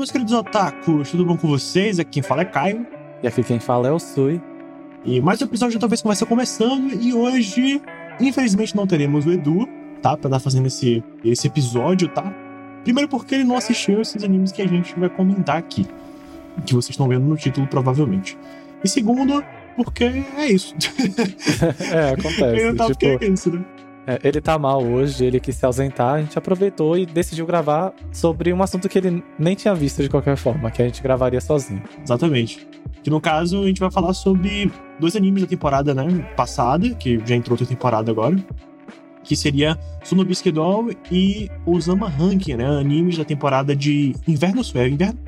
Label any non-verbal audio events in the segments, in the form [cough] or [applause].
Meus queridos otakus, tudo bom com vocês? Aqui quem fala é Caio. E aqui quem fala é o Sui. E mais um episódio de Talvez Começa começando. E hoje, infelizmente, não teremos o Edu, tá? Pra estar fazendo esse, esse episódio, tá? Primeiro porque ele não assistiu esses animes que a gente vai comentar aqui. Que vocês estão vendo no título, provavelmente. E segundo, porque é isso. [laughs] é, acontece. Eu tava tipo, é isso, né? É, ele tá mal hoje, ele quis se ausentar, a gente aproveitou e decidiu gravar sobre um assunto que ele nem tinha visto de qualquer forma, que a gente gravaria sozinho. Exatamente. Que no caso a gente vai falar sobre dois animes da temporada, né, passada, que já entrou outra temporada agora, que seria Sunobisque Doll e Osama Ranking, né, animes da temporada de inverno, é inverno?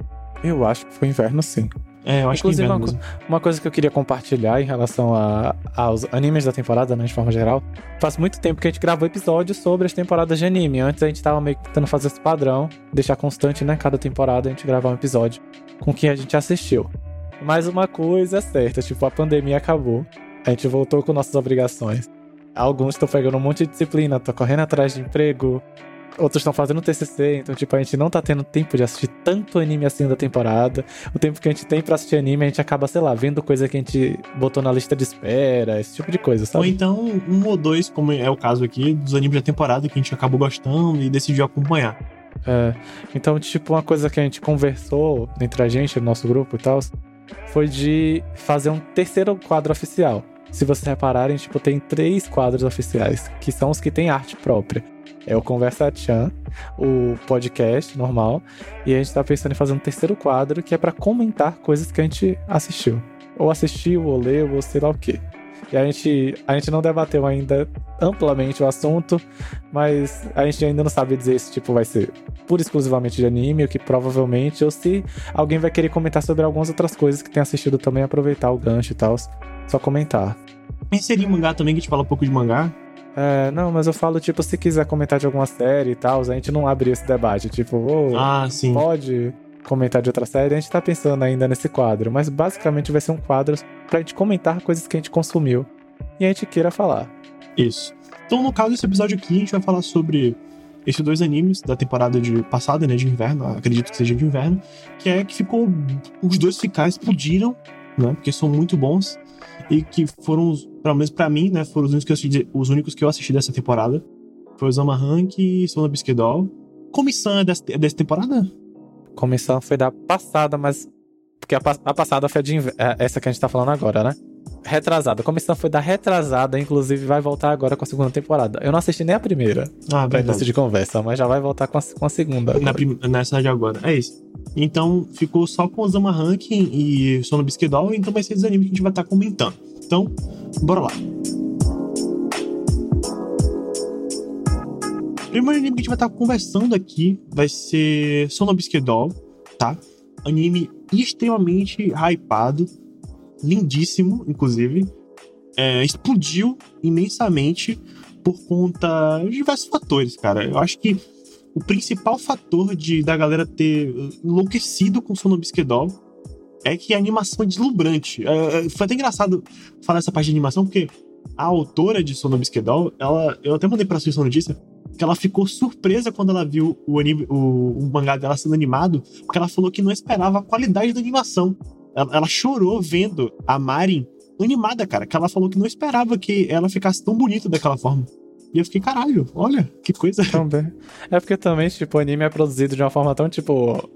Eu acho que foi inverno, sim. É, eu acho Inclusive, que é uma, uma, coisa que eu queria compartilhar em relação a, aos animes da temporada, né, de forma geral, faz muito tempo que a gente gravou episódios sobre as temporadas de anime. Antes a gente tava meio que tentando fazer esse padrão, deixar constante, né, cada temporada a gente gravar um episódio com quem a gente assistiu. Mas uma coisa é certa, tipo, a pandemia acabou, a gente voltou com nossas obrigações. Alguns estão pegando um monte de disciplina, estão correndo atrás de emprego, outros estão fazendo TCC, então, tipo, a gente não tá tendo tempo de assistir tanto anime assim da temporada. O tempo que a gente tem pra assistir anime, a gente acaba, sei lá, vendo coisa que a gente botou na lista de espera, esse tipo de coisa, sabe? Ou então, um ou dois, como é o caso aqui, dos animes da temporada que a gente acabou gostando e decidiu acompanhar. É, então, tipo, uma coisa que a gente conversou entre a gente, no nosso grupo e tal, foi de fazer um terceiro quadro oficial. Se vocês repararem, tipo, tem três quadros oficiais, que são os que têm arte própria. É o Conversa Chan, o podcast normal, e a gente tá pensando em fazer um terceiro quadro que é para comentar coisas que a gente assistiu. Ou assistiu, ou leu, ou sei lá o quê. E a gente, a gente não debateu ainda amplamente o assunto, mas a gente ainda não sabe dizer se tipo vai ser pura exclusivamente de anime, o que provavelmente, ou se alguém vai querer comentar sobre algumas outras coisas que tem assistido também, aproveitar o gancho e tal. Só comentar. Em mangá também, que a gente fala um pouco de mangá. É, não, mas eu falo, tipo, se quiser comentar de alguma série e tal, a gente não abre esse debate. Tipo, oh, ah, sim. pode comentar de outra série, a gente tá pensando ainda nesse quadro, mas basicamente vai ser um quadro pra gente comentar coisas que a gente consumiu e a gente queira falar. Isso. Então, no caso desse episódio aqui, a gente vai falar sobre esses dois animes da temporada de passada, né, de inverno, acredito que seja de inverno, que é que ficou os dois ficar explodiram, né, porque são muito bons e que foram, pelo menos pra mim, né, foram os únicos que eu assisti, os únicos que eu assisti dessa temporada. Foi o Zama Rank e Sona Bisquedol. Comissão é dessa, é dessa temporada? Comissão foi da passada, mas. Porque a, a passada foi de é, essa que a gente tá falando agora, né? Retrasada. A comissão foi da retrasada, inclusive vai voltar agora com a segunda temporada. Eu não assisti nem a primeira. Ah, pra início de conversa, mas já vai voltar com a, com a segunda. Na prim, nessa de agora. É isso. Então ficou só com o Zama Ranking e Sono Bisquedol, então vai ser os animes que a gente vai estar tá comentando. Então, bora lá. O primeiro anime que a gente vai estar tá conversando aqui vai ser Sono Bisquedol, tá? Anime extremamente hypado, lindíssimo, inclusive. É, explodiu imensamente por conta de diversos fatores, cara. Eu acho que o principal fator de da galera ter enlouquecido com Sono Bisquedol é que a animação é deslumbrante. É, é, foi até engraçado falar essa parte de animação, porque a autora de Sono ela, eu até mandei pra sua notícia, que ela ficou surpresa quando ela viu o, anime, o, o, mangá dela sendo animado, porque ela falou que não esperava a qualidade da animação. Ela, ela chorou vendo a Marin animada, cara, que ela falou que não esperava que ela ficasse tão bonita daquela forma. E eu fiquei, caralho, olha, que coisa. Também. É porque também, tipo, o anime é produzido de uma forma tão, tipo,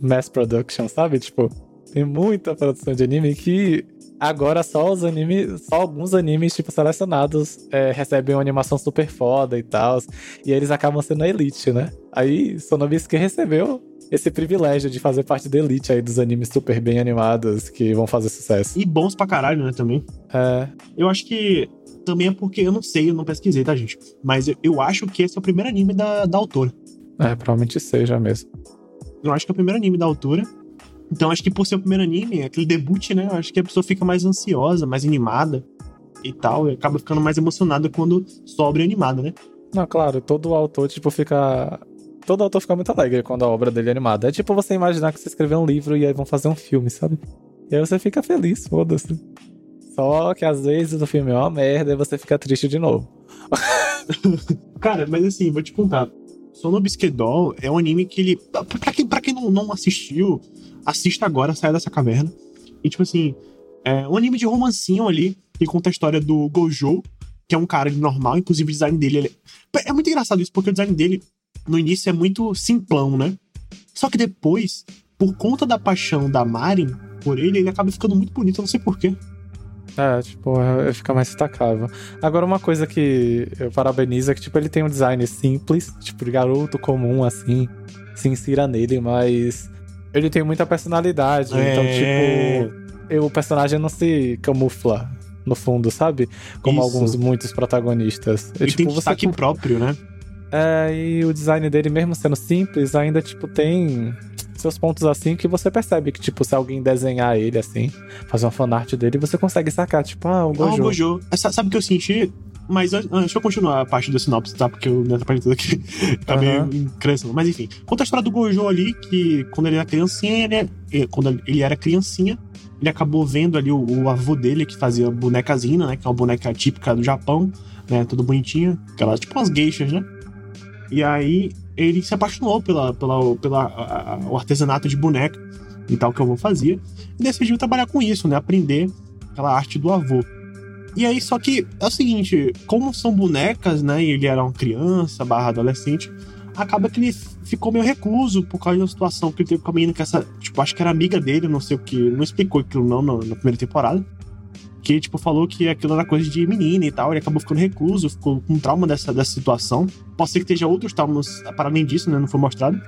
mass production, sabe? Tipo, tem muita produção de anime que agora só os animes, só alguns animes, tipo, selecionados é, recebem uma animação super foda e tal. E eles acabam sendo a elite, né? Aí Sonobisque recebeu esse privilégio de fazer parte da elite aí dos animes super bem animados que vão fazer sucesso. E bons pra caralho, né, também. É. Eu acho que também é porque eu não sei, eu não pesquisei, tá, gente? Mas eu, eu acho que esse é o primeiro anime da, da autora. É, provavelmente seja mesmo. Eu acho que é o primeiro anime da autora. Então acho que por ser o primeiro anime, aquele debut, né? Eu acho que a pessoa fica mais ansiosa, mais animada e tal. E acaba ficando mais emocionada quando sobre animada, né? Não, claro, todo autor, tipo, fica. Todo autor fica muito alegre quando a obra dele é animada. É tipo você imaginar que você escreveu um livro e aí vão fazer um filme, sabe? E aí você fica feliz, foda-se. Só que às vezes o filme é uma merda e você fica triste de novo. [laughs] Cara, mas assim, vou te contar. Sono Bisquedol é um anime que ele. Pra quem, pra quem não não, assistiu, assista agora, saia dessa caverna. E, tipo assim, é um anime de romancinho ali, que conta a história do Gojo, que é um cara normal, inclusive o design dele. Ele... É muito engraçado isso, porque o design dele, no início, é muito simplão, né? Só que depois, por conta da paixão da Marin por ele, ele acaba ficando muito bonito, eu não sei porquê. É, tipo, é, fica mais destacável. Agora, uma coisa que eu parabenizo é que, tipo, ele tem um design simples, tipo, de garoto comum, assim, se insira nele, mas ele tem muita personalidade. Então, é... Então, tipo, o personagem não se camufla no fundo, sabe? Como Isso. alguns, muitos protagonistas. Ele tipo, tem destaque você... próprio, né? É, e o design dele, mesmo sendo simples, ainda, tipo, tem seus pontos assim que você percebe que, tipo, se alguém desenhar ele assim, fazer uma fanart dele, você consegue sacar, tipo, ah, o Gojo. Ah, o Gojo. Sabe o que eu senti? Mas deixa eu continuar a parte da sinopse, tá? Porque eu me atrapalhei tudo aqui. [laughs] Acabei uhum. crescendo. Mas enfim, conta a história do Gojo ali, que quando ele era criancinha, ele, é, quando ele era criancinha, ele acabou vendo ali o, o avô dele que fazia bonecazinha, né? Que é uma boneca típica do Japão, né? Tudo bonitinha. Aquelas, tipo umas geixas, né? E aí ele se apaixonou pela, pela, pela a, a, o artesanato de boneca e tal que eu vou fazer. E decidiu trabalhar com isso, né? Aprender aquela arte do avô. E aí, só que é o seguinte, como são bonecas, né? E ele era uma criança barra adolescente, acaba que ele ficou meio recluso por causa da situação que ele teve com a menina que essa, tipo, acho que era amiga dele, não sei o que, não explicou aquilo não na, na primeira temporada. Que, tipo, falou que aquilo era coisa de menina e tal, ele acabou ficando recluso, ficou com trauma dessa, dessa situação. Pode ser que esteja outros traumas para além disso, né? Não foi mostrado.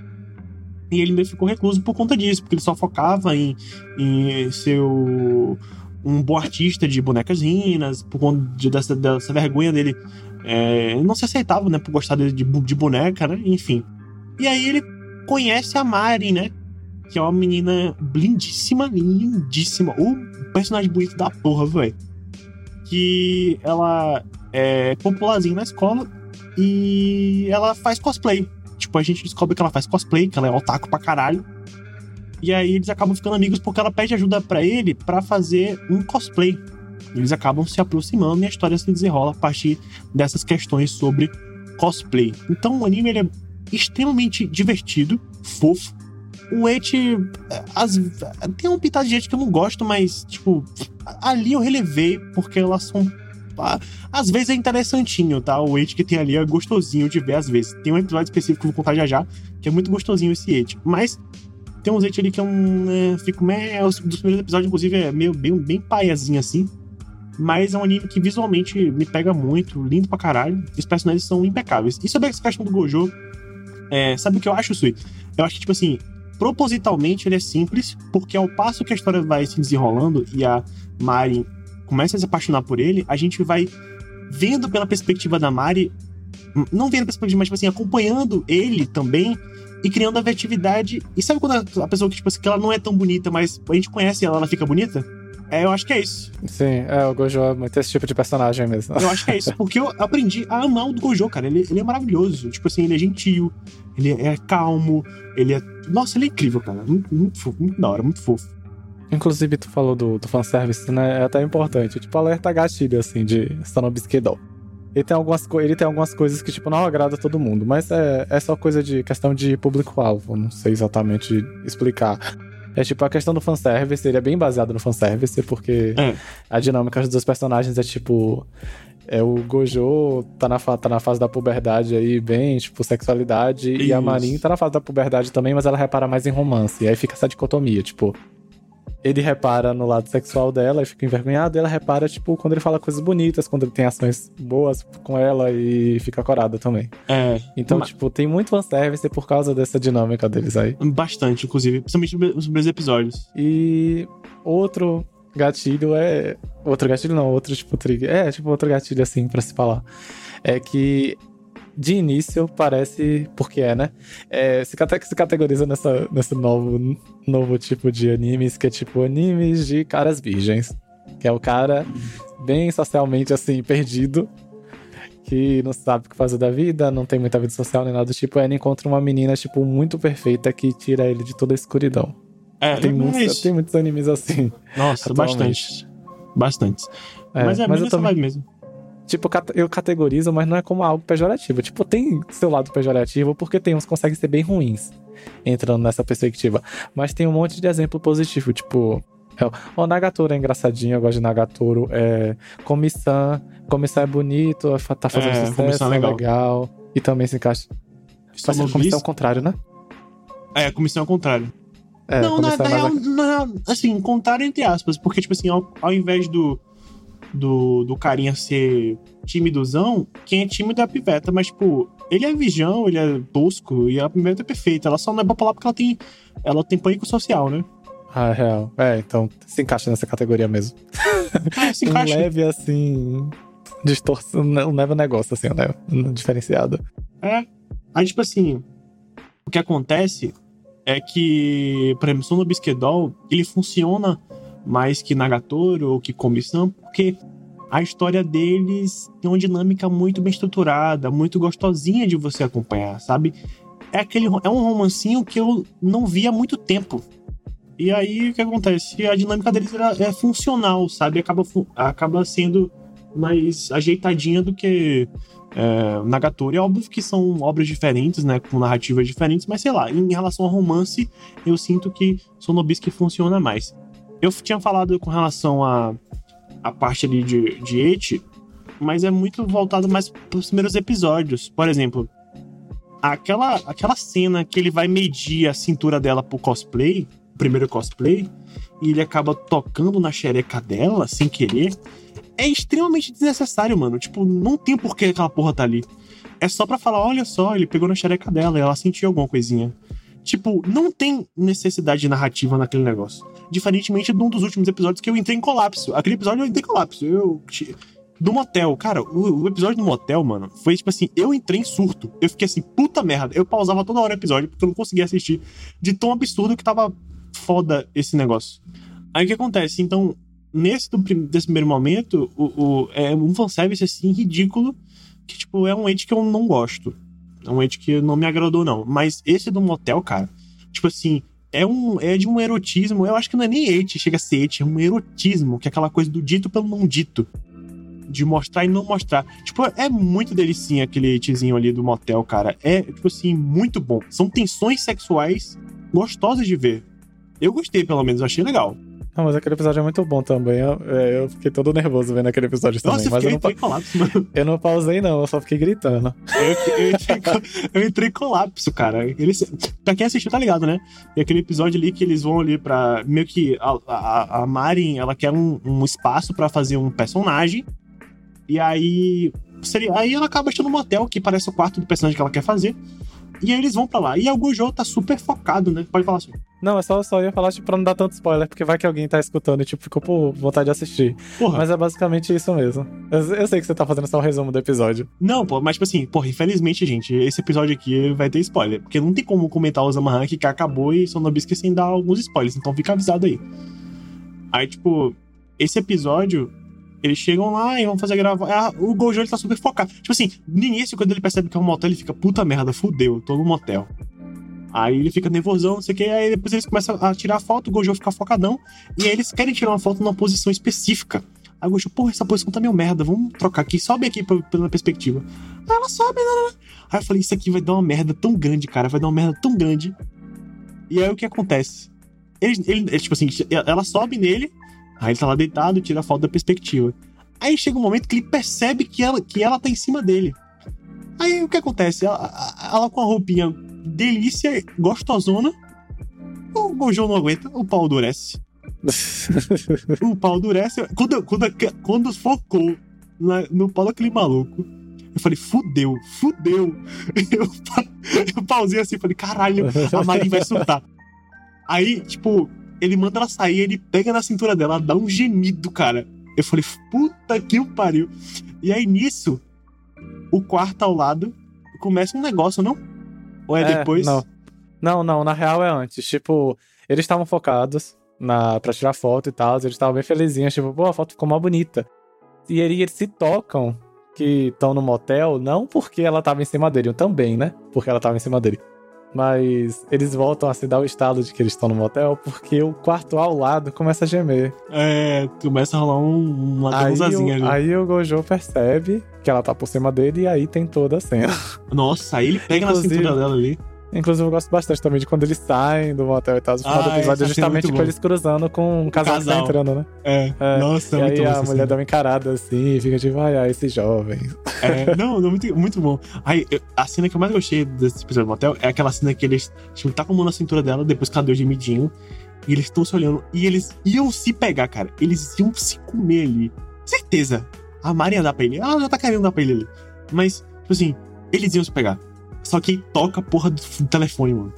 E ele meio ficou recluso por conta disso, porque ele só focava em, em ser um bom artista de bonecas rinas, por conta de, dessa, dessa vergonha dele. É, não se aceitava, né, por gostar de, de, de boneca, né? Enfim. E aí ele conhece a Mari, né? Que é uma menina lindíssima, lindíssima. O personagem bonito da porra, velho. Que ela é popularzinha na escola e ela faz cosplay. Tipo, a gente descobre que ela faz cosplay, que ela é otaku pra caralho. E aí eles acabam ficando amigos porque ela pede ajuda para ele para fazer um cosplay. Eles acabam se aproximando e a história se desenrola a partir dessas questões sobre cosplay. Então o anime ele é extremamente divertido, fofo. O Eti as, tem um pitado de Eti que eu não gosto, mas, tipo, ali eu relevei porque elas são. Às vezes é interessantinho, tá? O Eti que tem ali é gostosinho de ver às vezes. Tem um episódio específico que eu vou contar já já, que é muito gostosinho esse Eti. Mas tem uns ali que é um. É, fico meio. Dos primeiros episódios, inclusive, é meio bem, bem paiazinho assim. Mas é um anime que visualmente me pega muito, lindo pra caralho. Os personagens são impecáveis. E sobre essa questão do Gojo, é, sabe o que eu acho, Sui? Eu acho que, tipo assim, propositalmente ele é simples, porque ao passo que a história vai se desenrolando e a Mari começa a se apaixonar por ele, a gente vai vendo pela perspectiva da Mari, não vendo a perspectiva, mas tipo assim, acompanhando ele também e criando afetividade. E sabe quando a pessoa que, tipo assim, que ela não é tão bonita, mas a gente conhece ela, ela fica bonita? É, eu acho que é isso. Sim, é, o Gojo é muito esse tipo de personagem mesmo. Eu acho que é isso, porque eu aprendi a amar o Gojo, cara. Ele, ele é maravilhoso. Tipo assim, ele é gentil, ele é calmo, ele é. Nossa, ele é incrível, cara. Muito, muito fofo, muito da hora, muito fofo. Inclusive, tu falou do, do fanservice, né? É até importante. Tipo, alerta gatilho, assim, de Stanobisque Doll. Ele tem algumas, ele tem algumas coisas que, tipo, não agrada todo mundo, mas é, é só coisa de questão de público-alvo, não sei exatamente explicar. É tipo, a questão do fanservice, ele é bem baseado no fanservice, porque é. a dinâmica dos dois personagens é tipo. É o Gojo tá na, tá na fase da puberdade aí, bem, tipo, sexualidade, Isso. e a Marin tá na fase da puberdade também, mas ela repara mais em romance. E aí fica essa dicotomia, tipo, ele repara no lado sexual dela e fica envergonhado, e ela repara, tipo, quando ele fala coisas bonitas, quando ele tem ações boas com ela e fica corada também. É. Então, mas... tipo, tem muito fanservice por causa dessa dinâmica deles aí. Bastante, inclusive, principalmente nos primeiros episódios. E outro gatilho é. Outro gatilho não, outro tipo trigger. É, tipo, outro gatilho assim para se falar. É que de início parece, porque é, né? É, se, se categoriza nessa, nesse novo, novo tipo de animes, que é tipo animes de caras virgens. Que é o cara bem socialmente assim, perdido, que não sabe o que fazer da vida, não tem muita vida social nem nada do tipo. Ele encontra uma menina, tipo, muito perfeita que tira ele de toda a escuridão. É, tem, é muitos, tem muitos animes assim. Nossa, bastante. Bastante. É, mas é mas eu também... mesmo tipo, eu categorizo, mas não é como algo pejorativo. Tipo, tem seu lado pejorativo, porque tem uns que conseguem ser bem ruins. entrando nessa perspectiva. Mas tem um monte de exemplo positivo, tipo. É, o Nagatoro é engraçadinho, eu gosto de Nagatoro. É, Comissão, Comissão é bonito, tá fazendo É, sucesso, Comissão é é legal. legal. E também se encaixa. Mas a comissão é o contrário, né? É, a comissão é o contrário. É, não, na, na é real, na real, assim, contrário entre aspas, porque, tipo assim, ao, ao invés do, do, do carinha ser timidozão, quem é tímido é a piveta, mas, tipo, ele é vigião, ele é tosco, e a piveta é perfeita. Ela só não é popular porque ela tem, ela tem pânico social, né? Ah, real. É, então se encaixa nessa categoria mesmo. É, se [laughs] Um encaixa. leve, assim. Distorção, um leve negócio, assim, né? Diferenciado. É. Aí, tipo assim, o que acontece é que, por exemplo, Sono Bisquedol, ele funciona mais que Nagatoro ou que Comissão, porque a história deles tem uma dinâmica muito bem estruturada, muito gostosinha de você acompanhar, sabe? É, aquele, é um romancinho que eu não vi há muito tempo. E aí, o que acontece? A dinâmica deles é funcional, sabe? Acaba, acaba sendo mais ajeitadinha do que é, Nagatoro. É óbvio que são obras diferentes, né? Com narrativas diferentes, mas sei lá, em relação ao romance, eu sinto que Sonobisk funciona mais. Eu tinha falado com relação a, a parte ali de, de Eti, mas é muito voltado mais pros primeiros episódios. Por exemplo, aquela, aquela cena que ele vai medir a cintura dela pro cosplay, primeiro cosplay, e ele acaba tocando na xereca dela sem querer é extremamente desnecessário, mano. Tipo, não tem por que aquela porra tá ali. É só pra falar, olha só, ele pegou na xereca dela e ela sentiu alguma coisinha. Tipo, não tem necessidade de narrativa naquele negócio. Diferentemente de um dos últimos episódios que eu entrei em colapso. Aquele episódio eu entrei em colapso. Eu. Do motel. Cara, o, o episódio do motel, mano, foi tipo assim, eu entrei em surto. Eu fiquei assim, puta merda. Eu pausava toda hora o episódio porque eu não conseguia assistir. De tão absurdo que tava foda esse negócio. Aí o que acontece? Então, nesse do desse primeiro momento, o, o- é um fanservice assim ridículo, que tipo, é um age que eu não gosto. É um age que não me agradou, não. Mas esse do motel, cara, tipo assim, é, um, é de um erotismo. Eu acho que não é nem age, chega a ser age, é um erotismo, que é aquela coisa do dito pelo não dito. De mostrar e não mostrar. Tipo, é muito delicinha aquele agezinho ali do motel, cara. É, tipo assim, muito bom. São tensões sexuais gostosas de ver. Eu gostei, pelo menos, achei legal. Não, mas aquele episódio é muito bom também. Eu, é, eu fiquei todo nervoso vendo aquele episódio também. Nossa, eu mas eu fiquei, não, colapso, mano. eu não pausei, não, eu só fiquei gritando. Eu, eu entrei, eu entrei em colapso, cara. Eles, pra quem assistiu, tá ligado, né? E aquele episódio ali que eles vão ali pra. Meio que a, a, a Marin, ela quer um, um espaço pra fazer um personagem. E aí. Seria, aí ela acaba achando um motel que parece o quarto do personagem que ela quer fazer. E aí eles vão pra lá. E o Gojo tá super focado, né? Pode falar assim. Não, eu só, só ia falar, tipo, pra não dar tanto spoiler, porque vai que alguém tá escutando e, tipo, ficou por vontade de assistir. Porra. Mas é basicamente isso mesmo. Eu, eu sei que você tá fazendo só um resumo do episódio. Não, pô, mas tipo assim, porra, infelizmente, gente, esse episódio aqui vai ter spoiler. Porque não tem como comentar o Zama Rank que acabou e Sonobisque sem dar alguns spoilers, então fica avisado aí. Aí, tipo, esse episódio, eles chegam lá e vão fazer gravar. Ah, o Gojo ele tá super focado. Tipo assim, no início, quando ele percebe que é um motel, ele fica, puta merda, fudeu, tô no motel. Aí ele fica nervosão, não sei o que, aí depois eles começam a tirar foto, o Gojo fica focadão, e aí eles querem tirar uma foto numa posição específica. Aí o Gojo, porra, essa posição tá meio merda, vamos trocar aqui, sobe aqui pela perspectiva. Aí ela sobe, né, né, né. Aí eu falei, isso aqui vai dar uma merda tão grande, cara, vai dar uma merda tão grande. E aí o que acontece? Ele, ele, tipo assim, ela sobe nele, aí ele tá lá deitado, tira a foto da perspectiva. Aí chega um momento que ele percebe que ela, que ela tá em cima dele. Aí o que acontece? Ela, ela com a roupinha delícia, gostosona. O Gojo não aguenta, o pau endurece. [laughs] O pau endurece. Quando, quando, quando focou na- no pau daquele maluco, eu falei, fudeu, fudeu. [laughs] Eu, eu pausei assim, falei, caralho, a Marin vai surtar. Aí, tipo, ele manda ela sair, ele pega na cintura dela, ela dá um gemido, cara. Eu falei, puta que o pariu. E aí, nisso, o quarto ao lado começa um negócio, não? Ou é, depois? Não. não, não, na real é antes. Tipo, eles estavam focados na, pra tirar foto e tal, eles estavam bem felizinhos, tipo, pô, a foto ficou mó bonita. E aí eles se tocam que estão no motel, não porque ela tava em cima dele, também, né? Porque ela tava em cima dele. Mas eles voltam a se dar o estado de que eles estão no motel porque o quarto ao lado começa a gemer. É, começa a rolar um, uma Aí o, ali. aí o Gojo percebe que ela tá por cima dele e aí tem toda a cena. Nossa, aí ele pega Inclusive- na cintura dela ali. Inclusive, eu gosto bastante também de quando eles saem do motel e tal. O final do Ah, episódio é cena é justamente com eles cruzando com um casal, que tá casal. entrando, né? É, É, nossa, e muito aí bom a mulher cena. dá uma encarada assim, fica tipo, ai, ai, esses jovens. É, [laughs] não, muito, muito bom. Aí, eu- a cena que eu mais gostei desse episódio do motel é aquela cena que eles, tipo, tá com a mão na cintura dela, depois que ela deu gemidinho, e eles estão se olhando, e eles iam se pegar, cara. Eles iam se comer ali. Certeza. A Mari ia dar pra ele. Ela já tá querendo dar pra ele ali. Mas, tipo assim, eles iam se pegar. Só que toca a porra do telefone, mano.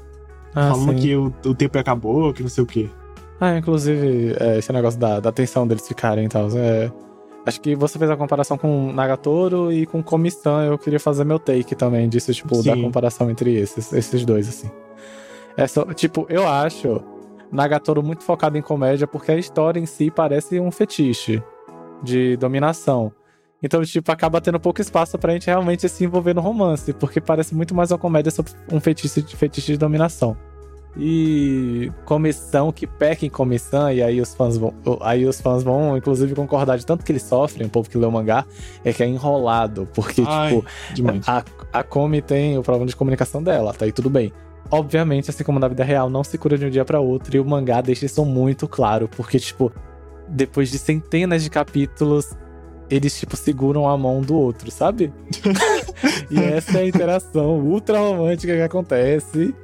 Ah, falando sim. que o, o tempo acabou, que não sei o quê. Ah, inclusive, é, esse negócio da, da tensão deles ficarem e tal. É, acho que você fez a comparação com Nagatoro e com Komi-san. Eu queria fazer meu take também disso, tipo, da Sim. comparação entre esses, esses dois, assim. É só, tipo, eu acho Nagatoro muito focado em comédia porque a história em si parece um fetiche de dominação. Então, tipo, acaba tendo pouco espaço pra gente realmente se envolver no romance, porque parece muito mais uma comédia sobre um fetiche, fetiche de dominação. E comissão que peca em comissão, e aí os fãs vão. Aí os fãs vão, inclusive, concordar de tanto que eles sofrem, o povo que lê o mangá, é que é enrolado. Porque, Ai, tipo, Demais. a, a Komi tem o problema de comunicação dela, tá aí tudo bem. Obviamente, assim como na vida real, não se cura de um dia pra outro, e o mangá deixa isso muito claro, porque, tipo, depois de centenas de capítulos, eles, tipo, seguram a mão do outro, sabe? [laughs] e essa é a interação ultra romântica que acontece.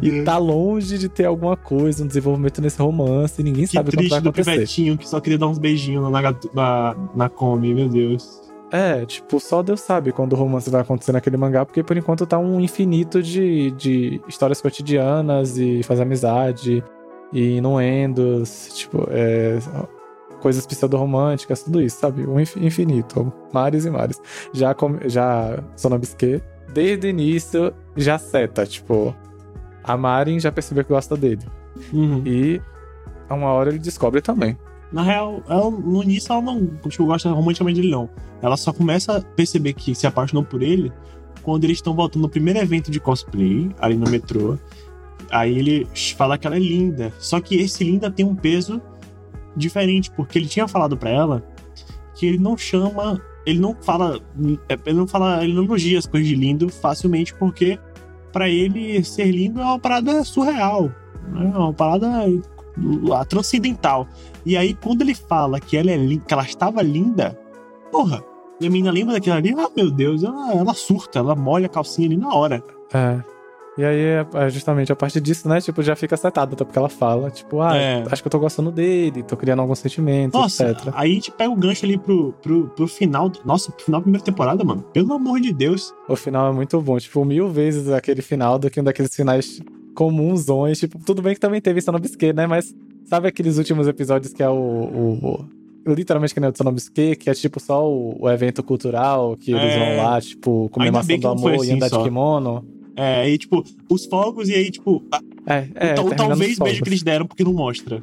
E tá longe de ter alguma coisa, um desenvolvimento nesse romance, e ninguém Que sabe o que vai triste do acontecer. pivetinho que só queria dar uns beijinhos na, na, na Come, meu Deus. É, tipo, só Deus sabe quando o romance vai acontecer naquele mangá, porque por enquanto tá um infinito de, de histórias cotidianas e fazer amizade e inuendos, tipo, é, coisas pseudo-românticas, tudo isso, sabe? Um infi- infinito, mares e mares. Já, com, já Sonobisque, desde o início, já seta, tipo, a Marin já percebeu que gosta dele. Uhum. E a uma hora ele descobre também. Na real, ela, no início ela não tipo, gosta romanticamente dele, não. Ela só começa a perceber que se apaixonou por ele quando eles estão voltando no primeiro evento de cosplay, ali no metrô. Aí ele fala que ela é linda. Só que esse linda tem um peso diferente, porque ele tinha falado pra ela que ele não chama. Ele não fala. Ele não fala. Ele não elogia as coisas de lindo facilmente, porque pra ele ser lindo é uma parada surreal. né? É uma parada transcendental. E aí, quando ele fala que ela é que ela estava linda, porra, e a menina lembra daquilo ali, ah, meu Deus, ela, ela surta, ela molha a calcinha ali na hora. É. E aí, é é justamente a partir disso, né? Tipo, já fica setado, até porque ela fala, tipo, ah, É. acho que eu tô gostando dele, tô criando alguns sentimentos, Nossa, etc. aí a gente pega o gancho ali pro, pro, pro final. Nossa, pro final da primeira temporada, mano. Pelo amor de Deus. O final é muito bom, tipo, mil vezes aquele final do que um daqueles finais comunsões. Tipo, tudo bem que também teve Sonobisque, né? Mas sabe aqueles últimos episódios que é o. o- o- literalmente que nem o do Sonobisque, que é tipo só o, o evento cultural, que eles É. vão lá, tipo, comemoração do amor e assim andar só. de kimono. É, aí, tipo, os fogos e aí, tipo, É, é. o talvez beijo que eles deram porque não mostra.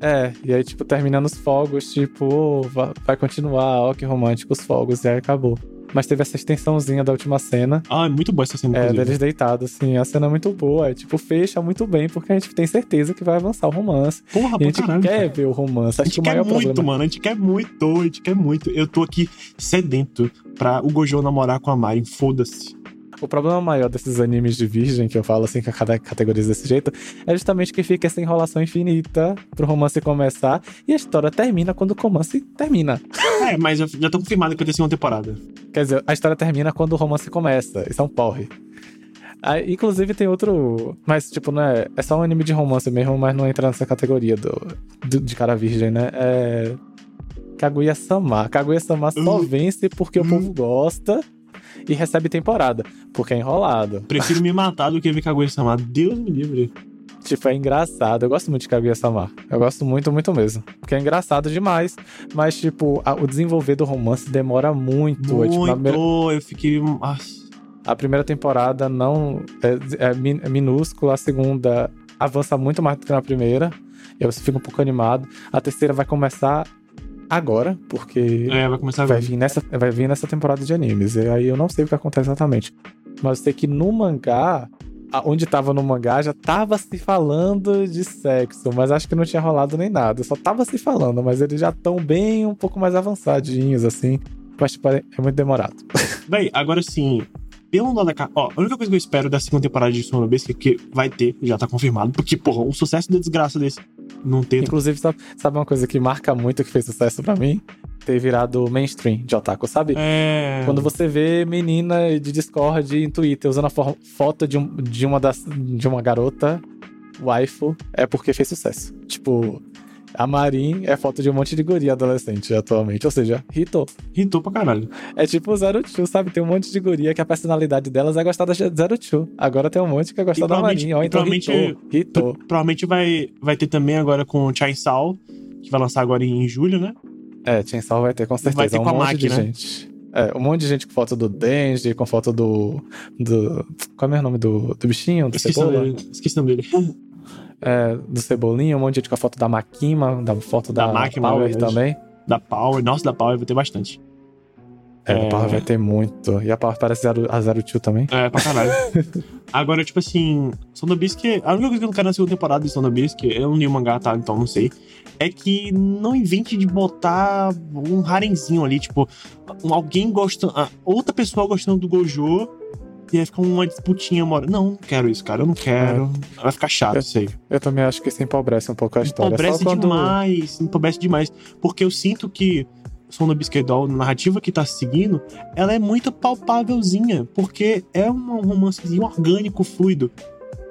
É, e aí, tipo, terminando os fogos, tipo, va- vai continuar, ó, que romântico os fogos, e aí acabou. Mas teve essa extensãozinha da última cena, Ah, é muito boa essa cena, é, inclusive. deles deitados, assim, a cena é muito boa, é, tipo, fecha muito bem, porque a gente tem certeza que vai avançar o romance. Porra, e a gente caralho. quer cara. ver o romance, A gente que quer muito, problema... mano. A gente quer muito, a gente quer muito. Eu tô aqui sedento pra o Gojo namorar com a Mari. Foda-se. O problema maior desses animes de virgem, que eu falo assim, que a cada categoriza desse jeito, é justamente que fica essa enrolação infinita pro romance começar, e a história termina quando o romance termina. É, mas eu já tô confirmado que vai ter segunda temporada. Quer dizer, a história termina quando o romance começa. Isso é um porre. Inclusive tem outro. Mas, tipo, não é. É só um anime de romance mesmo, mas não entra nessa categoria do, do- de cara virgem, né? É. Kaguya-sama. Kaguya-sama só Hum. vence porque o Hum. povo gosta e recebe temporada. Porque é enrolado. Prefiro me matar do que ver Kaguya-sama. Deus me livre. Tipo, é engraçado. Eu gosto muito de Kaguya-sama. Eu gosto muito, muito mesmo. Porque é engraçado demais. Mas, tipo, a- o desenvolver do romance demora muito. É, tipo, primeira- Muito. Eu fiquei. Nossa. A primeira temporada não é, é min- é minúscula, a segunda avança muito mais do que na primeira. Eu fico um pouco animado. A terceira vai começar agora, porque É, vai começar vai vir, nessa, vai vir nessa temporada de animes. E aí eu não sei o que acontece exatamente. Mas eu sei que no mangá, onde tava no mangá, já tava se falando de sexo, mas acho que não tinha rolado nem nada. Só tava se falando, mas eles já estão bem um pouco mais avançadinhos, assim. Mas, tipo, é é muito demorado. [laughs] Véi, agora sim. Pelo lado da. Ó, a única coisa que eu espero da segunda temporada de Sono é que vai ter, já tá confirmado, porque, porra, um sucesso da desgraça desse não ter. Inclusive, sabe, sabe uma coisa que marca muito que fez sucesso pra mim? Ter virado mainstream de otaku, sabe? É. Quando você vê menina de Discord em Twitter usando a fo- foto de, um, de uma das de uma garota waifu, é porque fez sucesso. Tipo, a Marin é foto de um monte de guria adolescente atualmente, ou seja, hitou. Irritou pra caralho. É tipo o Zero Two, sabe? Tem um monte de guria que a personalidade delas é gostar da Zero Two. Agora tem um monte que é gostar da Marin, ó, então provavelmente- hitou. Hitou. Provavelmente vai, vai ter também agora com o Chainsaw, que vai lançar agora em julho, né? É, Chainsaw vai ter com certeza Vai ter um com a monte de máquina. gente. É, um monte de gente com foto do Denji, com foto do. do qual é o nome do, do bichinho? Do Esqueci o nome dele. [laughs] É, do Cebolinha, um monte de gente com a foto da Makima, da foto da, Da Makima, Power também. Da Power. Nossa, da Power vai ter bastante. É, É. a Power vai ter muito. E a Power parece zero, a Zero Two também. É, pra caralho. [laughs] Agora, tipo assim, Sono Bisque, a única coisa que eu não quero na segunda temporada de Sono Bisque, eu não li o mangá, tá? Então não sei. É que não invente de botar um harenzinho ali, tipo, alguém gostando. Outra pessoa gostando do Gojo. E aí fica uma disputinha, mora. Não, não quero isso, cara. Eu não quero. Vai ficar chato É. isso aí. Eu também acho que isso empobrece um pouco a história. Empobrece quando... demais, empobrece demais. Porque eu sinto que Sono Doll, na narrativa que tá seguindo, ela é muito palpávelzinha. Porque é um romancezinho orgânico, fluido.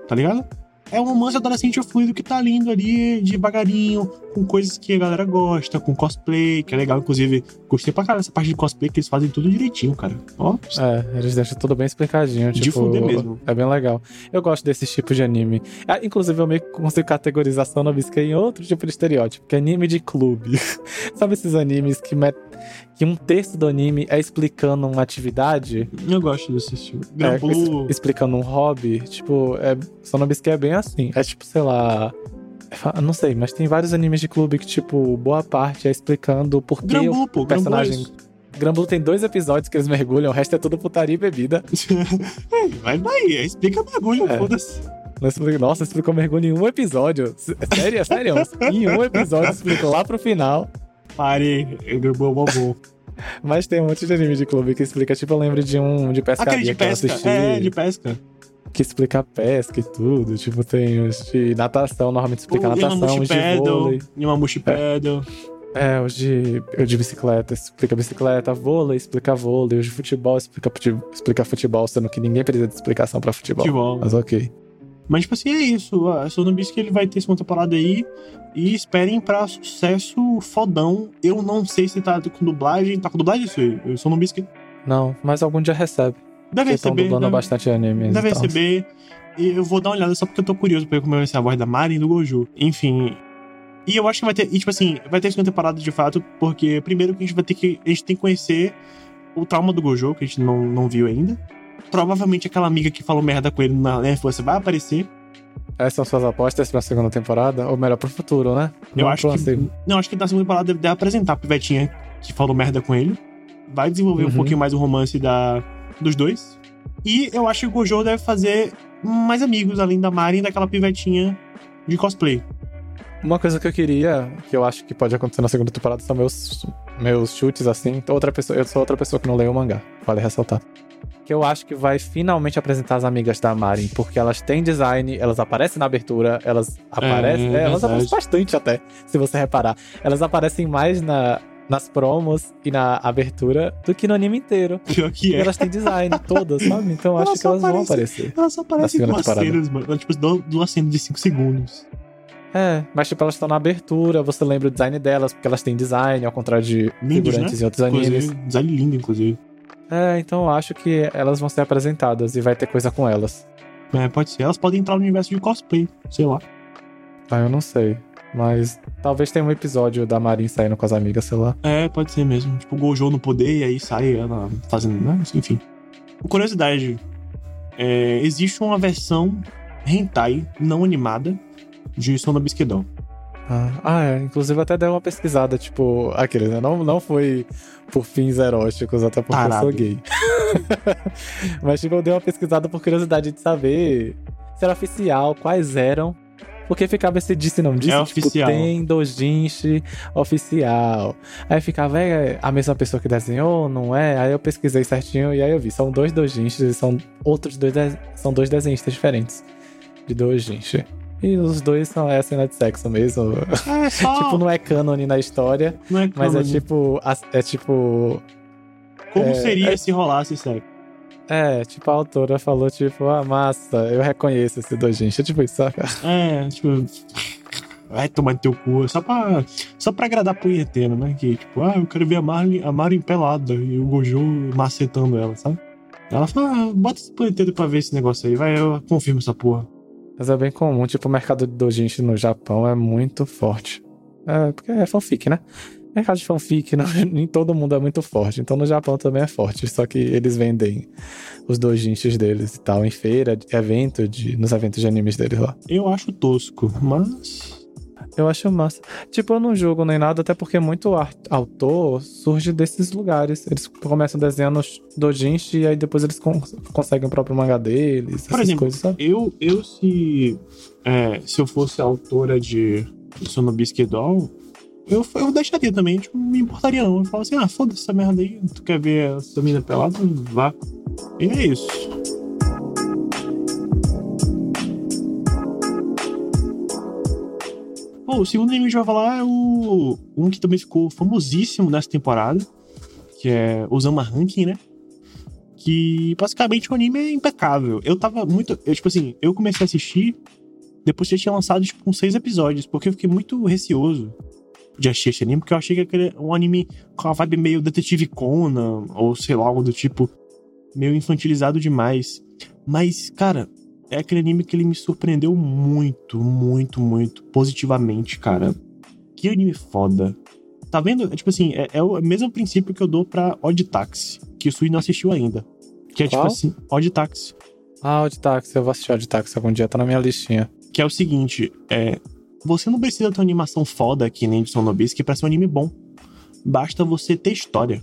Tá ligado? É um romance adolescente fluido que tá lindo ali, devagarinho, com coisas que a galera gosta, com cosplay, que é legal. Inclusive, gostei pra caralho dessa parte de cosplay, que eles fazem tudo direitinho, cara. Ó, É, eles deixam tudo bem explicadinho. De tipo, mesmo. É bem legal. Eu gosto desses tipos de anime. Ah, inclusive, eu meio que consigo categorizar Sono Bisque em outro tipo de estereótipo, que é anime de clube. [laughs] Sabe esses animes que, met... que um terço do anime é explicando uma atividade? eu gosto desse estilo. É, explicando um hobby? Tipo, é... Sono Bisque é bem assim. É tipo, sei lá... Não sei, mas tem vários animes de clube que, tipo, boa parte é explicando por que o é personagem. Granblue tem dois episódios que eles mergulham, o resto é tudo putaria e bebida. [laughs] Vai daí, explica bagulho, É. foda-se. Nossa, explicou mergulho em um episódio. S- Sério, sério? em um episódio explicou lá pro final. Pare, Gran Blue é bom, bom. Mas tem um monte de anime de clube que explica. Tipo, eu lembro de um de pescaria Aquele de que eu pesca. assisti. É, de pesca. Que explica pesca e tudo. Tipo, tem os de natação, normalmente explica o natação, os de vôlei. Yamamushi Paddle. É, os de, os de bicicleta, explica bicicleta, vôlei, explica vôlei, os de futebol, explica, explica futebol, sendo que ninguém precisa de explicação pra futebol. Futebol. Mas ok. Mas, tipo assim, é isso. A Sono Bisque ele vai ter segunda temporada aí. E esperem pra sucesso fodão. Eu não sei se tá com dublagem. Tá com dublagem isso aí? Bisque Não, mas algum dia recebe. Deve estão receber. dublando Deve, bastante anime. deve receber. E eu vou dar uma olhada só porque eu tô curioso pra ver como vai ser a voz da Mari e do Gojo. Enfim. E eu acho que vai ter. E, tipo assim, vai ter segunda temporada de fato. Porque primeiro que a gente vai ter que. A gente tem que conhecer o trauma do Gojo, que a gente não, não viu ainda. Provavelmente aquela amiga que falou merda com ele na infância vai aparecer. Essas são suas apostas pra segunda temporada? Ou melhor, pro futuro, né? Eu Não acho pro que. assim. Não, acho que na segunda temporada deve, deve apresentar a pivetinha que falou merda com ele. Vai desenvolver um Uhum. pouquinho mais o romance da, dos dois. E eu acho que o Gojo deve fazer mais amigos, além da Mari e daquela pivetinha de cosplay. Uma coisa que eu queria, que eu acho que pode acontecer na segunda temporada, são meus, meus chutes, assim. Outra pessoa, eu sou outra pessoa que não leu o mangá, vale ressaltar. Que eu acho que vai finalmente apresentar as amigas da Marin, porque elas têm design, elas aparecem na abertura, elas aparecem. é, elas verdade. aparecem bastante até, se você reparar. Elas aparecem mais na, nas promos e na abertura do que no anime inteiro. [laughs] Pior que é. elas têm design todas, sabe? Então acho que elas vão aparecem- aparecer. Elas só aparecem duas temporada. cenas, mano. Tipo, du- duas cenas de 5 segundos. É, mas tipo, elas estão na abertura, você lembra o design delas, porque elas têm design, ao contrário de Lindos, figurantes né? em outros animes. Inclusive, design lindo, inclusive. É, então eu acho que elas vão ser apresentadas e vai ter coisa com elas. É, pode ser. Elas podem entrar no universo de cosplay, sei lá. Ah, eu não sei. Mas talvez tenha um episódio da Marin saindo com as amigas, sei lá. É, pode ser mesmo. Tipo, o Gojo no poder e aí sai ela fazendo. Né? Enfim. Curiosidade: é, existe uma versão hentai não animada de Sono Bisquedão. Ah, ah, é. Inclusive até deu uma pesquisada, tipo, aquele, né? Não, não foi por fins eróticos, até porque Tarado. eu sou gay. [laughs] Mas, tipo, eu dei uma pesquisada por curiosidade de saber se era oficial, quais eram. Porque ficava esse disse não disse, É tipo, oficial. tem dojinshi oficial. Aí ficava, é a mesma pessoa que desenhou, não é? Aí eu pesquisei certinho e aí eu vi, são dois dojinshis e são outros dois, são dois desenhistas diferentes de dojinshi. E os dois são é cena de sexo mesmo. É só. [laughs] tipo, não é cânone na história, não é mas é tipo, é tipo Como é- seria é- se rolasse sexo? É, tipo, a autora falou, tipo, ah, massa, eu reconheço esse dojinshi. Tipo isso, saca? É, tipo. Vai tomar no teu cu. Só pra, só pra agradar punheteiro, né? Que, tipo, ah, eu quero ver a Marlin, a Marin pelada e o Gojo macetando ela, sabe? Ela fala, ah, bota esse punheteiro pra ver esse negócio aí, vai, eu confirmo essa porra. Mas é bem comum, tipo, o mercado de dojinshi no Japão é muito forte. É, porque é fanfic, né? Mercado de fanfic [laughs] não, em todo mundo é muito forte. Então no Japão também é forte. Só que eles vendem os dojinshis deles e tal em feira, evento, de, nos eventos de animes deles lá. Eu acho tosco, mas. Eu acho massa. Tipo, eu não julgo nem nada, até porque muito ar- autor surge desses lugares. Eles começam desenhando dojinshi e aí depois eles con- conseguem o próprio mangá deles, Por essas exemplo, coisas, sabe? Eu, eu se. é, se eu fosse autora de Sonobisque Doll, eu, eu deixaria também, tipo, me importaria não. Eu falo assim, ah, foda-se essa merda aí, tu quer ver essa mina pelada? Vá. E é isso. Bom, o segundo anime que a gente vai falar é o. Um que também ficou famosíssimo nessa temporada, que é Osama Ranking, né? Que basicamente o anime é impecável. Eu tava muito. Eu, tipo assim, eu comecei a assistir depois que tinha lançado, tipo, uns seis episódios, porque eu fiquei muito receoso de assistir esse anime, porque eu achei que aquele é um anime com uma vibe meio Detetive Conan, ou sei lá, algo do tipo, meio infantilizado demais. Mas, cara, é aquele anime que ele me surpreendeu muito, muito, muito positivamente, cara. Que anime foda. Tá vendo? É, tipo assim, é, é o mesmo princípio que eu dou pra Odd Taxi, que o Sui não assistiu ainda. Que é Qual? tipo assim, Odd Taxi. Ah, o de táxi, eu vou assistir o de táxi algum dia, tá na minha listinha. Que é o seguinte, é. Você não precisa ter uma animação foda que nem de Sonobisque pra ser um anime bom. Basta você ter história.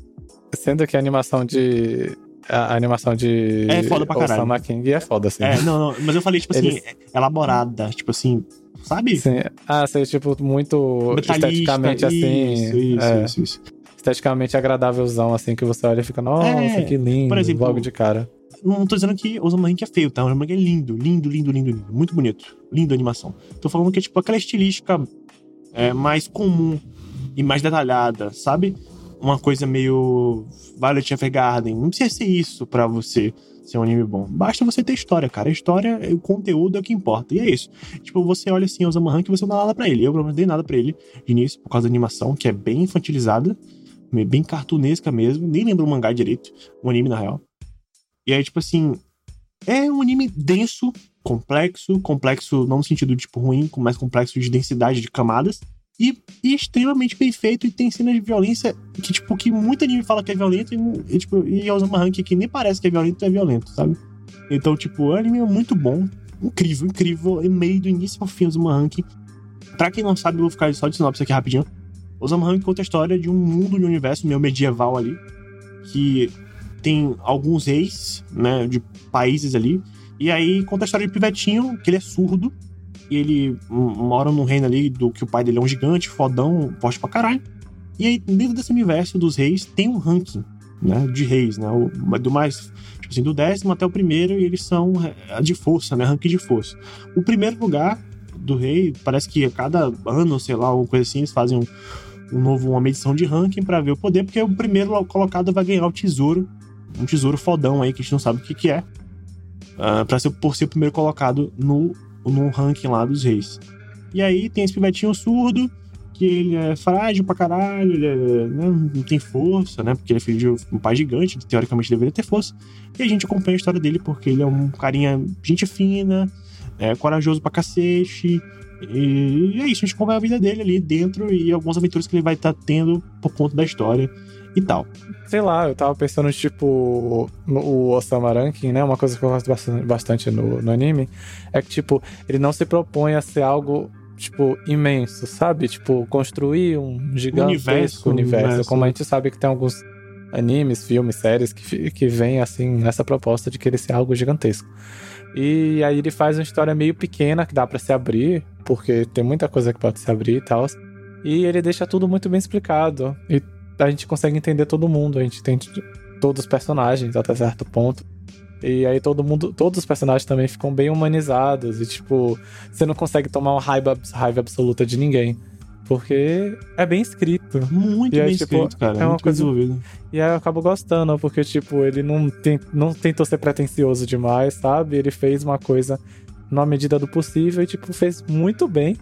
Sendo que a animação de. A animação de. É foda pra caralho. Osama King é foda, assim. É, não, não, mas eu falei, tipo assim, Eles- elaborada, tipo assim, sabe? Sim. Ah, sei, tipo, muito esteticamente assim. Isso, isso, é, isso, isso. Esteticamente agradávelzão, assim, que você olha e fica, nossa, É, que lindo. por exemplo, logo de cara. Não tô dizendo que o Osamank é feio, tá? O Osamank é lindo, lindo, lindo, lindo, lindo. Muito bonito. Lindo animação. Tô falando que é tipo aquela estilística é, mais comum e mais detalhada, sabe? Uma coisa meio Violet Evergarden. Não precisa ser isso pra você ser um anime bom. Basta você ter história, cara. A história, o conteúdo é o que importa. E é isso. Tipo, você olha assim, o Osamank e você não dá nada pra ele. Eu, pelo menos, dei nada pra ele de início, por causa da animação, que é bem infantilizada, bem cartunesca mesmo. Nem lembro o mangá direito. O anime, na real. E aí, tipo assim, é um anime denso, complexo, complexo não no sentido tipo ruim, mas complexo de densidade de camadas. E, e extremamente bem feito e tem cenas de violência que, tipo, que muito anime fala que é violento e, e, tipo, e Osama Rank que nem parece que é violento, é violento, sabe? Então, tipo, o anime é muito bom, incrível, incrível, e meio do início ao fim, Osama Rank. Pra quem não sabe, eu vou ficar só de sinopse aqui rapidinho. Osama Rank conta a história de um mundo, de um universo meio medieval ali, que tem alguns reis, né, de países ali. E aí conta a história de Pivetinho, que ele é surdo. E ele mora num reino ali do que o pai dele é um gigante, fodão, forte pra caralho. E aí, dentro desse universo dos reis, tem um ranking, né, de reis, né, o, do mais, tipo assim, do décimo até o primeiro, e eles são é, de força, né, ranking de força. O primeiro lugar do rei, parece que a cada ano, sei lá, alguma coisa assim, eles fazem um, um novo, uma medição de ranking pra ver o poder, porque o primeiro colocado vai ganhar o tesouro um tesouro fodão aí que a gente não sabe o que, que é. Uh, pra ser, por ser o primeiro colocado no, no ranking lá dos reis. E aí tem esse pivetinho surdo, que ele é frágil pra caralho, ele é, né, não tem força, né? Porque ele é filho de um pai gigante, teoricamente deveria ter força. E a gente acompanha a história dele porque ele é um carinha, gente fina, é corajoso pra cacete. E, e é isso, a gente acompanha a vida dele ali dentro e algumas aventuras que ele vai estar tá tendo por conta da história e tal. Sei lá, eu tava pensando, tipo, no, o Osama Ranking, né? Uma coisa que eu gosto bastante, bastante no, no anime é que, tipo, ele não se propõe a ser algo, tipo, imenso, sabe? Tipo, construir um gigantesco Universo, universo, universo. como a gente sabe que tem alguns animes, filmes, séries que, que vem assim nessa proposta de querer ser algo gigantesco. E aí ele faz uma história meio pequena que dá para se abrir, porque tem muita coisa que pode se abrir e tal. E ele deixa tudo muito bem explicado. E a gente consegue entender todo mundo, a gente entende todos os personagens até certo ponto. E aí todo mundo, todos os personagens também ficam bem humanizados e tipo, você não consegue tomar uma raiva, raiva absoluta de ninguém. Porque é bem escrito. Muito aí, bem tipo, escrito, cara. é uma muito coisa- desenvolvido. E aí eu acabo gostando, porque, tipo, ele não, tem, não tentou ser pretencioso demais, sabe? Ele fez uma coisa na medida do possível e, tipo, fez muito bem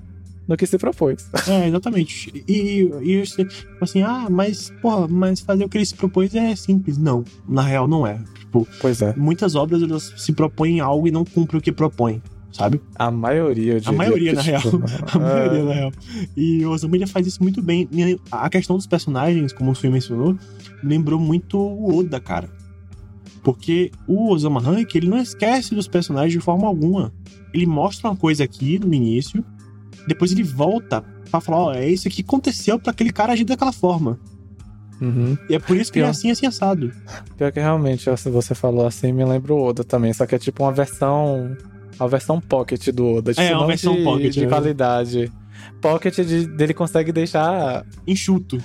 no que se propôs. É, exatamente. E, e sei, tipo assim, ah, mas, porra, mas fazer o que ele se propôs é simples. Não, na real não é. Tipo, Pois é. muitas obras elas se propõem algo e não cumprem o que propõem, sabe? A maioria, eu diria. maioria, na [laughs] real. A maioria, é, na real. E o Osamu faz isso muito bem. A questão dos personagens, como o Sui mencionou, lembrou muito o Oda, cara. Porque o Osama Rank, ele não esquece dos personagens de forma alguma. Ele mostra uma coisa aqui no início, depois ele volta pra falar, ó, é isso que aconteceu pra aquele cara agir daquela forma. uhum. E é por isso que ele é Pior. assim, assim, assado. Pior que realmente, se você falou assim, me lembra o Oda também. Só que é tipo uma versão. A versão pocket do Oda. Tipo, É, uma versão de, pocket, de né? qualidade. Pocket de- dele consegue deixar Enxuto.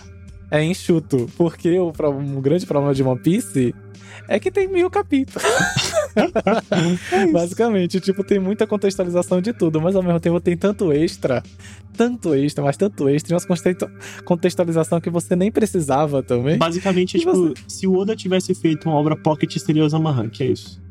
é enxuto. Porque o, um grande problema de One Piece é que tem mil capítulos. [laughs] Basicamente, tipo, tem muita contextualização de tudo, mas ao mesmo tempo tem tanto extra, tanto extra, mas tanto extra, e umas conte- contextualização que você nem precisava também. Basicamente, é, E tipo, você? se o Oda tivesse feito uma obra pocket, seria Osama Rank, é isso.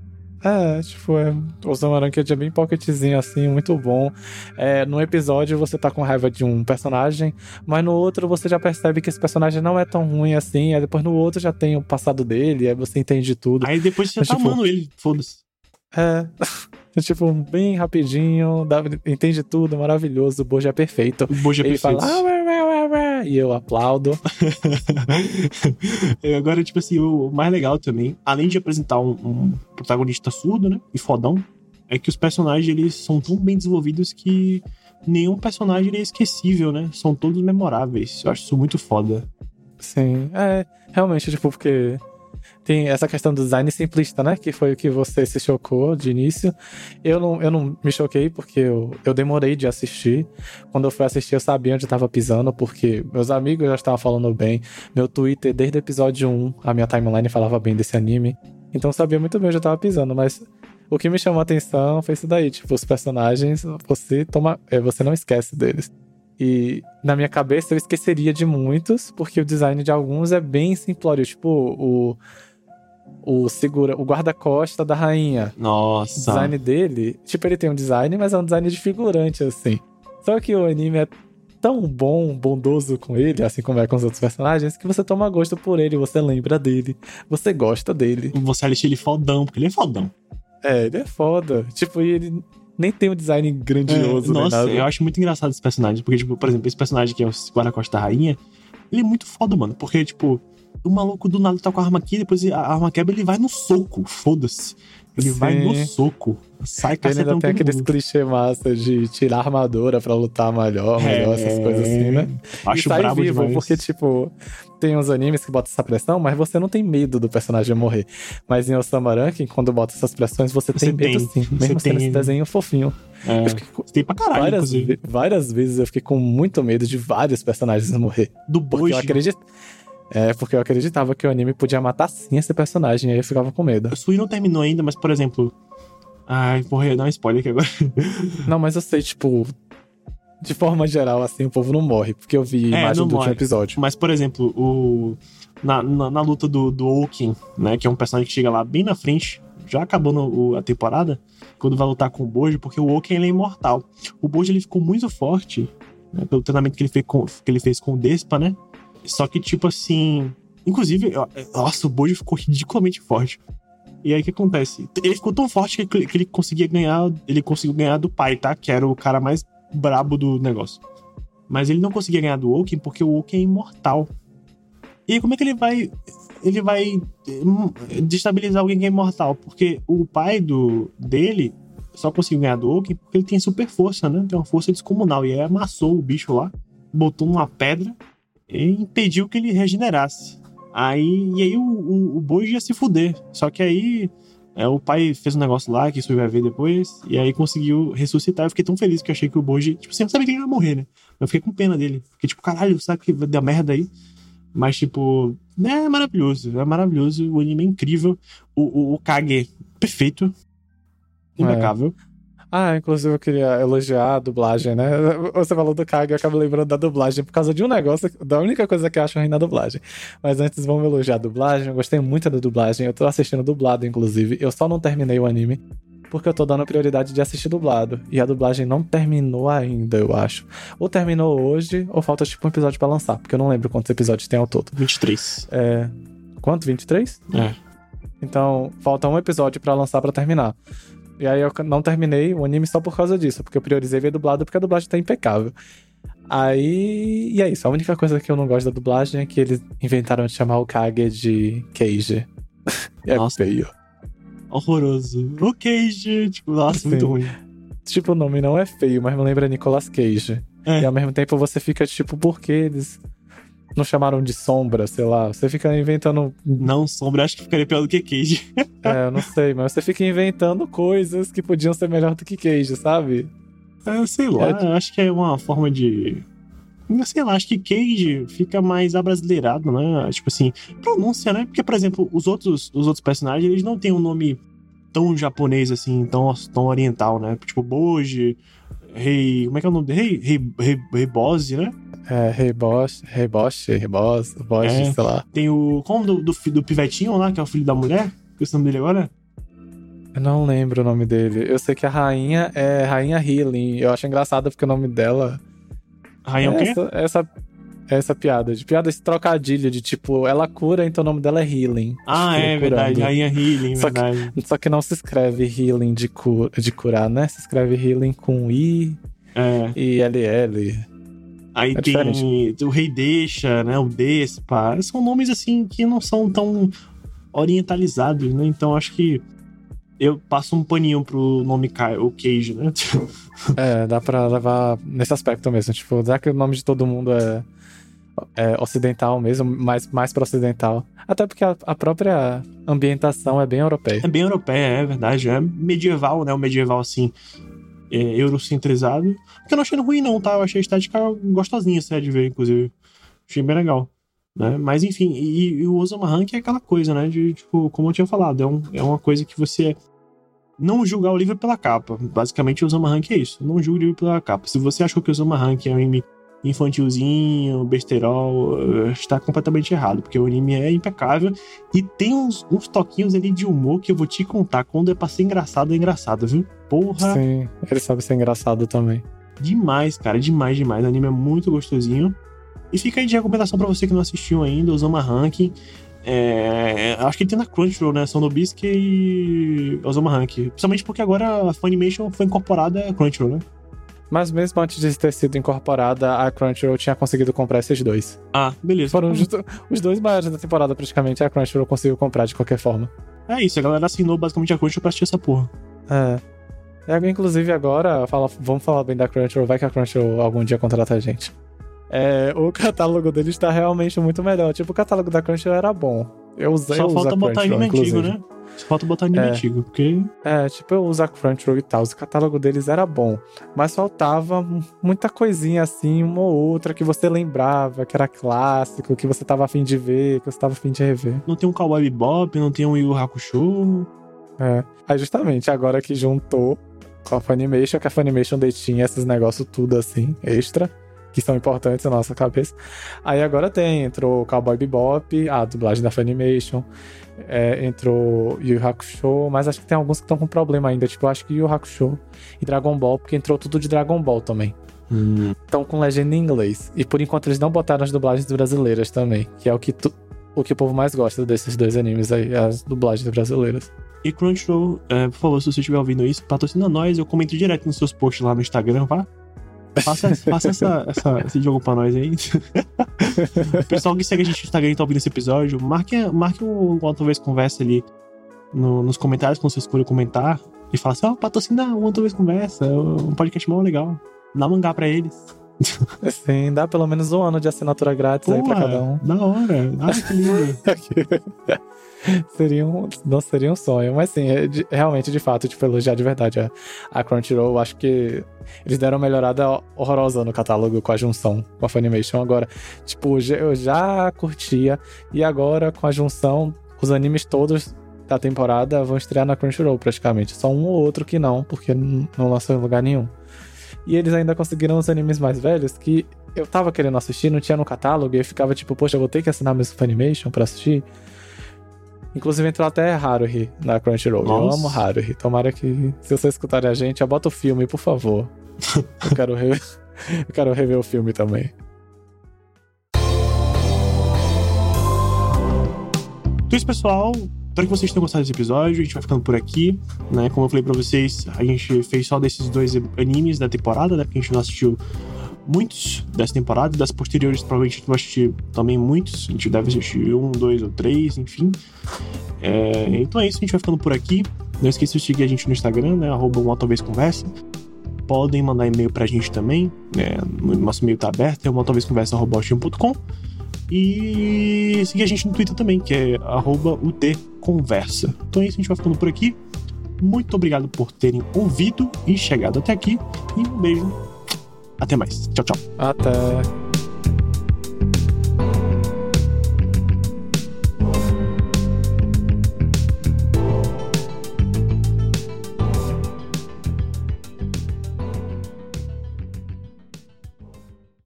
É, tipo, é, o Samarank é bem pocketzinho assim, muito bom. É, num episódio você tá com raiva de um personagem, mas no outro você já percebe que esse personagem não é tão ruim assim, aí depois no outro já tem o passado dele, aí você entende tudo. Aí depois você Mas, tá tipo, amando ele, foda-se. É. [laughs] É tipo, bem rapidinho, dá- entende tudo, maravilhoso, o Bojo é perfeito. O Bojo é Ele perfeito. fala, ah, ué, ué, ué, ué", e eu aplaudo. [laughs] É, Agora, tipo assim, o mais legal também, além de apresentar um, um protagonista surdo, né? E fodão, é que os personagens eles são tão bem desenvolvidos que nenhum personagem é esquecível, né? São todos memoráveis. Eu acho isso muito foda. Sim, é, realmente, tipo, porque tem essa questão do design simplista, né? Que foi o que você se chocou de início. Eu não, eu não me choquei porque eu, eu demorei de assistir. Quando eu fui assistir, eu sabia onde eu tava pisando, porque meus amigos já estavam falando bem. Meu Twitter, desde o episódio 1, a minha timeline falava bem desse anime. Então eu sabia muito bem onde eu tava pisando, mas o que me chamou a atenção foi isso daí. Tipo, os personagens, você toma. é, você não esquece deles. E na minha cabeça eu esqueceria de muitos, porque o design de alguns é bem simplório. Tipo, o. O segura. O guarda-costa da rainha. O Nossa. design dele. Tipo, ele tem um design, mas é um design de figurante, assim. Só que o anime é tão bom, bondoso com ele, assim como é com os outros personagens, que você toma gosto por ele, você lembra dele, você gosta dele. Você acha ele fodão, porque ele é fodão. É, ele é foda. Tipo, e ele nem tem um design grandioso, É, nem nossa, eu acho muito engraçado esse personagem. Porque, tipo, por exemplo, esse personagem que é o Guarda-Costa da Rainha, ele é muito foda, mano. Porque, tipo, o maluco do nada tá com a arma aqui, depois a arma quebra, ele vai no soco. Foda-se. Ele Sim. vai no soco. Sai Ele ainda tem aqueles mundo. clichê massa de tirar armadura pra lutar melhor, melhor, essas coisas assim, né? É, Acho e sai vivo, demais. porque, tipo, tem uns animes que botam essa pressão, mas você não tem medo do personagem morrer. Mas em Osama Ranking, quando bota essas pressões, você, Você tem medo tem, sim. você Mesmo sendo esse desenho fofinho. É, com- tem pra caralho, várias, inclusive. várias vezes eu fiquei com muito medo de vários personagens morrer. Do Porque Boji. eu acredito. É, porque eu acreditava que o anime podia matar sim esse personagem, e aí eu ficava com medo. O Sui não terminou ainda, mas, por exemplo... Ai, vou dar um spoiler aqui agora. [laughs] Não, mas eu sei, tipo. De forma geral, assim, o povo não morre, porque eu vi É, imagem do último morre. episódio. Mas, por exemplo, o... Na, na, na luta do, do Oaken, né? Que é um personagem que chega lá bem na frente, já acabando o- a temporada, quando vai lutar com o Bojo, porque o Oaken ele é imortal. O Bojo ele ficou muito forte, né, pelo treinamento que ele, fez com, que ele fez com o Despa, né? Só que, tipo assim. Inclusive, nossa, o Bojo ficou ridiculamente forte. E aí o que acontece? Ele ficou tão forte que, ele conseguia ganhar. Ele conseguiu ganhar do pai, tá? Que era o cara mais brabo do negócio. Mas ele não conseguia ganhar do Woken porque o Woken é imortal. E aí, como é que ele vai. Ele vai hum, destabilizar alguém que é imortal? Porque o pai do dele só conseguiu ganhar do Woken porque ele tem super força, né? Tem uma força descomunal. E aí amassou o bicho lá, botou numa pedra impediu que ele regenerasse. Aí, e aí o, o, o Boji ia se fuder. Só que aí é, o pai fez um negócio lá que isso vai ver depois, e aí conseguiu ressuscitar. Eu fiquei tão feliz que eu achei que o Boji, tipo, sempre sabia que ele ia morrer, né? Eu fiquei com pena dele. Fiquei tipo, caralho, sabe que deu merda aí? Mas, tipo, é maravilhoso, é maravilhoso. O anime é incrível. O, o, o Kage, perfeito. Impecável. É. Ah, inclusive eu queria elogiar a dublagem, né? [laughs] Você falou do Kage, eu acabo lembrando da dublagem por causa de um negócio, da única coisa que eu acho ruim na dublagem. Mas antes vamos elogiar a dublagem, eu gostei muito da dublagem, eu tô assistindo dublado, inclusive. Eu só não terminei o anime porque eu tô dando prioridade de assistir dublado. E a dublagem não terminou ainda, eu acho. Ou terminou hoje, ou falta tipo um episódio para lançar, porque eu não lembro quantos episódios tem ao todo. 23. É. Quanto? 23? É. Então, falta um episódio para lançar para terminar. E aí eu não terminei o anime só por causa disso, porque eu priorizei ver dublado porque a dublagem tá impecável. Aí. E é isso. A única coisa que eu não gosto da dublagem é que eles inventaram de chamar o Kage de Cage. [laughs] é Nossa. feio. Horroroso. O Cage, tipo, nossa, Sim. muito ruim. Tipo, o nome não é feio, mas me lembra Nicolas Cage. É. E ao mesmo tempo você fica tipo, por que eles não chamaram de sombra, sei lá? Você fica inventando. Não, sombra, acho que ficaria pior do que Cage. [laughs] É, eu não sei, mas você fica inventando coisas que podiam ser melhor do que Cage, sabe? É, sei lá, É. acho que é uma forma de. Sei lá, acho que Cage fica mais abrasileirado, né? Tipo assim, pronúncia, né? Porque, por exemplo, os outros, os outros personagens, eles não têm um nome tão japonês assim, tão, tão oriental, né? Tipo, Boji, Rei. Como é que é o nome dele? Rei, Rei, Rei, Rei Bose, né? É, Bosch, Rei Bosch, É. sei lá. Tem o. Como do, do, do Pivetinho lá, que é o filho da mulher? Que é o nome dele agora? Eu não lembro o nome dele. Eu sei que a rainha é Rainha Healing. Eu acho engraçado porque o nome dela. Rainha o é quê? essa, essa, essa piada. De piada, esse trocadilho de tipo, ela cura, então o nome dela é Healing. Ah, Tipo, é verdade. curando. Rainha Healing, Só que- verdade. Só que não se escreve Healing de, de curar, né? Se escreve Healing com I É. e LL. Aí É tem diferente. o Rei Deixa, né? O Despa. São nomes assim que não são tão orientalizados, né? Então acho que eu passo um paninho pro nome o Cage, né? [laughs] É, dá pra levar nesse aspecto mesmo. Tipo, já que o nome de todo mundo é, é ocidental mesmo, mais, mais pra ocidental. Até porque a, a própria ambientação é bem europeia. É bem europeia, é verdade. É medieval, né? O medieval assim, é, eurocentrizado. Que eu não achei ruim, não, tá? Eu achei a estética gostosinha, assim, de ver, inclusive. Achei bem legal. Né? Mas enfim, e, e o Osama Rank é aquela coisa, né? De, tipo, como eu tinha falado, é, um, é uma coisa que você não julgar o livro pela capa. Basicamente, o Osama Rank é isso. Não julgue o livro pela capa. Se você achou que o Osama Rank é um anime infantilzinho, besterol, eh, está completamente errado, porque o anime é impecável e tem uns, uns toquinhos ali de humor que eu vou te contar. Quando é pra ser engraçado, é engraçado, viu? Porra, Sim, ele sabe ser engraçado também. demais, cara, demais, demais. O anime é muito gostosinho. E fica aí de recomendação pra você que não assistiu ainda, Osama Ranking. É, acho que ele tem na Crunchyroll, né? Sonobisque e Osama Ranking. Principalmente porque agora a Funimation foi incorporada à Crunchyroll, né? Mas mesmo antes de ter sido incorporada, a Crunchyroll tinha conseguido comprar esses dois. Ah, beleza. Foram os, os dois maiores da temporada, praticamente, a Crunchyroll conseguiu comprar de qualquer forma. É isso, a galera assinou basicamente a Crunchyroll pra assistir essa porra. É. É, Inclusive, agora, fala- vamos falar bem da Crunchyroll, vai que a Crunchyroll algum dia contrata a gente. É, o catálogo deles tá realmente muito melhor. Tipo, o catálogo da Crunchyroll era bom. Eu usei Só falta botar anime antigo, né? Só falta botar anime É. antigo, porque É, tipo, eu uso a Crunchyroll e tal. O catálogo deles era bom. Mas faltava muita coisinha assim, uma ou outra que você lembrava, que era clássico, que você tava afim de ver, que você tava afim de rever. não tem um Cowboy Bebop, não tem um Yu Yu Hakusho. É. Aí justamente agora que juntou com a Funimation, que a Funimation detinha esses negócios tudo assim, extra, que são importantes na nossa cabeça. Aí agora tem, entrou Cowboy Bebop, a dublagem da Funimation, é, entrou Yu Hakusho, mas acho que tem alguns que estão com problema ainda, tipo, eu acho que Yu Hakusho e Dragon Ball, porque entrou tudo de Dragon Ball também. Estão com legenda em inglês. E por enquanto eles não botaram as dublagens brasileiras também, que é o que, tu- o que o povo mais gosta desses dois animes aí, as dublagens brasileiras. E Crunchyroll, é, por favor, se você estiver ouvindo isso, patrocina nós. Eu comento direto nos seus posts lá no Instagram, vá. Faça, faça essa, essa- esse jogo pra nós aí. o [laughs] pessoal que segue a gente no Instagram e tá ouvindo esse episódio, marque, marque um Outra Vez Conversa ali no- nos comentários, quando você escolhe comentar. E fala assim, ó, patrocina o Outra Vez Conversa, é um podcast mó legal. Dá mangá pra eles. Sim, dá pelo menos um ano de assinatura grátis Pô, aí pra cada um. Da hora. Ai, que lindo. [laughs] seria um, não seria um sonho, mas sim, é de, realmente, de fato, tipo, elogiar de verdade a, a Crunchyroll. Acho que eles deram uma melhorada horrorosa no catálogo com a junção com a Funimation. Agora, tipo, eu já curtia, e agora com a junção, os animes todos da temporada vão estrear na Crunchyroll praticamente. Só um ou outro que não, porque não lançou em lugar nenhum. E eles ainda conseguiram os animes mais velhos que eu tava querendo assistir, não tinha no catálogo, e eu ficava tipo, poxa, eu vou ter que assinar mesmo Funimation pra assistir. Inclusive entrou até Haruhi na Crunchyroll. Nossa. Eu amo Haruhi. Tomara que, se você escutarem a gente, bota o filme, por favor. [laughs] eu, quero rever, eu quero rever o filme também. Então é isso, pessoal. Espero que vocês tenham gostado desse episódio. A gente vai ficando por aqui, né? Como eu falei pra vocês, a gente fez só desses dois animes da temporada, né? Porque a gente não assistiu muitos dessa temporada. Das posteriores, provavelmente a gente vai assistir também muitos. A gente deve assistir um, dois ou três, enfim. É, então é isso, a gente vai ficando por aqui. Não esqueça de seguir a gente no Instagram, né? Arroba uma talvez conversa. Podem mandar e-mail pra gente também. Né? Nosso e-mail tá aberto, é uma talvez conversa.com. E seguir a gente no Twitter também, que é utconversa. Então é isso, a gente vai ficando por aqui. Muito obrigado por terem ouvido e chegado até aqui. E um beijo. Até mais. Tchau, tchau. Até.